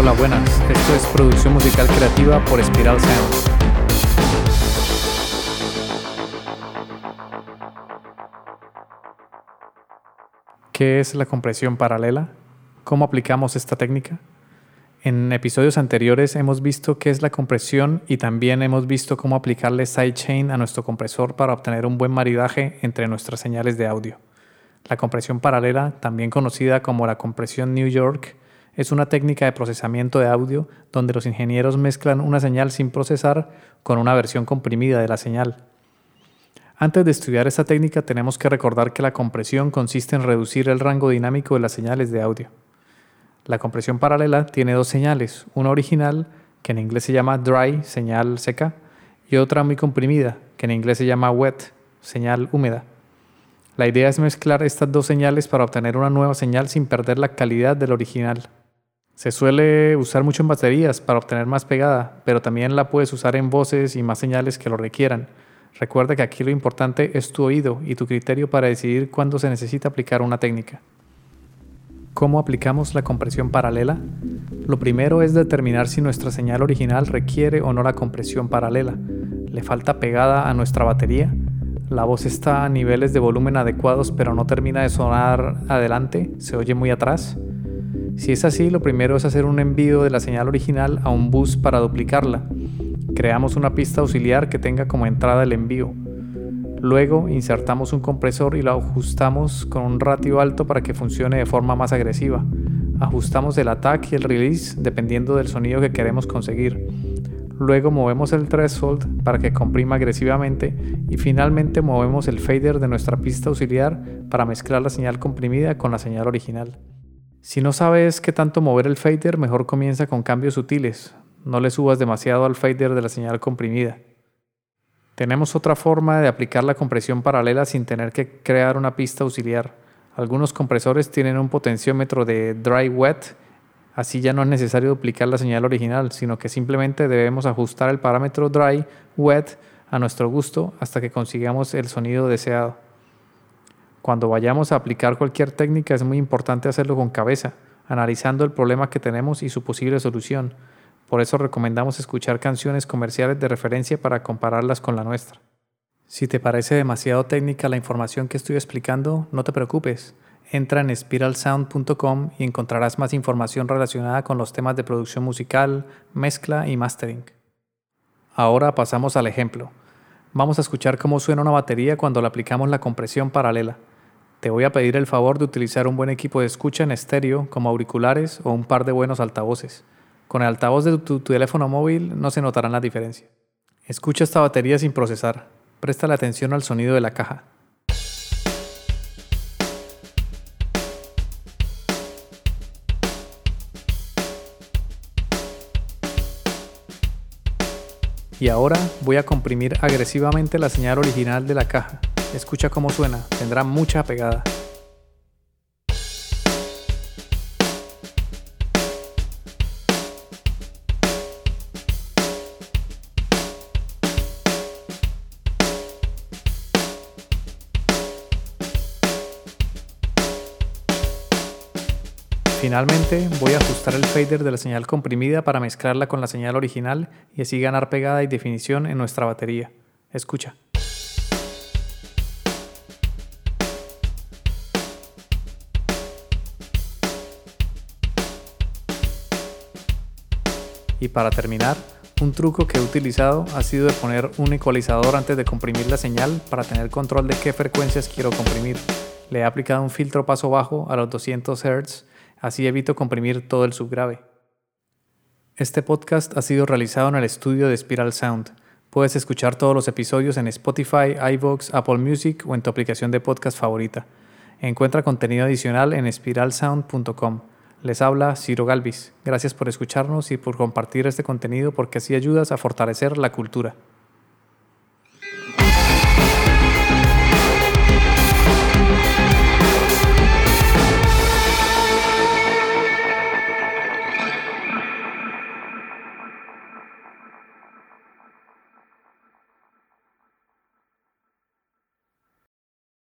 Hola, buenas. Esto es producción musical creativa por Spiral Sound. ¿Qué es la compresión paralela? ¿Cómo aplicamos esta técnica? En episodios anteriores hemos visto qué es la compresión y también hemos visto cómo aplicarle sidechain a nuestro compresor para obtener un buen maridaje entre nuestras señales de audio. La compresión paralela, también conocida como la compresión New York, es una técnica de procesamiento de audio donde los ingenieros mezclan una señal sin procesar con una versión comprimida de la señal. Antes de estudiar esta técnica tenemos que recordar que la compresión consiste en reducir el rango dinámico de las señales de audio. La compresión paralela tiene dos señales, una original, que en inglés se llama dry, señal seca, y otra muy comprimida, que en inglés se llama wet, señal húmeda. La idea es mezclar estas dos señales para obtener una nueva señal sin perder la calidad del original. Se suele usar mucho en baterías para obtener más pegada, pero también la puedes usar en voces y más señales que lo requieran. Recuerda que aquí lo importante es tu oído y tu criterio para decidir cuándo se necesita aplicar una técnica. ¿Cómo aplicamos la compresión paralela? Lo primero es determinar si nuestra señal original requiere o no la compresión paralela. ¿Le falta pegada a nuestra batería? ¿La voz está a niveles de volumen adecuados pero no termina de sonar adelante? ¿Se oye muy atrás? Si es así, lo primero es hacer un envío de la señal original a un bus para duplicarla. Creamos una pista auxiliar que tenga como entrada el envío. Luego insertamos un compresor y lo ajustamos con un ratio alto para que funcione de forma más agresiva. Ajustamos el attack y el release dependiendo del sonido que queremos conseguir. Luego movemos el threshold para que comprima agresivamente y finalmente movemos el fader de nuestra pista auxiliar para mezclar la señal comprimida con la señal original. Si no sabes qué tanto mover el fader, mejor comienza con cambios sutiles. No le subas demasiado al fader de la señal comprimida. Tenemos otra forma de aplicar la compresión paralela sin tener que crear una pista auxiliar. Algunos compresores tienen un potenciómetro de dry-wet, así ya no es necesario duplicar la señal original, sino que simplemente debemos ajustar el parámetro dry-wet a nuestro gusto hasta que consigamos el sonido deseado. Cuando vayamos a aplicar cualquier técnica es muy importante hacerlo con cabeza, analizando el problema que tenemos y su posible solución. Por eso recomendamos escuchar canciones comerciales de referencia para compararlas con la nuestra. Si te parece demasiado técnica la información que estoy explicando, no te preocupes. Entra en spiralsound.com y encontrarás más información relacionada con los temas de producción musical, mezcla y mastering. Ahora pasamos al ejemplo. Vamos a escuchar cómo suena una batería cuando le aplicamos la compresión paralela. Te voy a pedir el favor de utilizar un buen equipo de escucha en estéreo como auriculares o un par de buenos altavoces. Con el altavoz de tu, teléfono móvil no se notarán la diferencia. Escucha esta batería sin procesar. Presta la atención al sonido de la caja. Y ahora voy a comprimir agresivamente la señal original de la caja. Escucha cómo suena, tendrá mucha pegada. Finalmente voy a ajustar el fader de la señal comprimida para mezclarla con la señal original y así ganar pegada y definición en nuestra batería. Escucha. Y para terminar, un truco que he utilizado ha sido de poner un ecualizador antes de comprimir la señal para tener control de qué frecuencias quiero comprimir. Le he aplicado un filtro paso bajo a los 200 Hz, así evito comprimir todo el subgrave. Este podcast ha sido realizado en el estudio de Spiral Sound. Puedes escuchar todos los episodios en Spotify, iVoox, Apple Music o en tu aplicación de podcast favorita. Encuentra contenido adicional en spiralsound.com. Les habla Ciro Galvis. Gracias por escucharnos y por compartir este contenido porque así ayudas a fortalecer la cultura.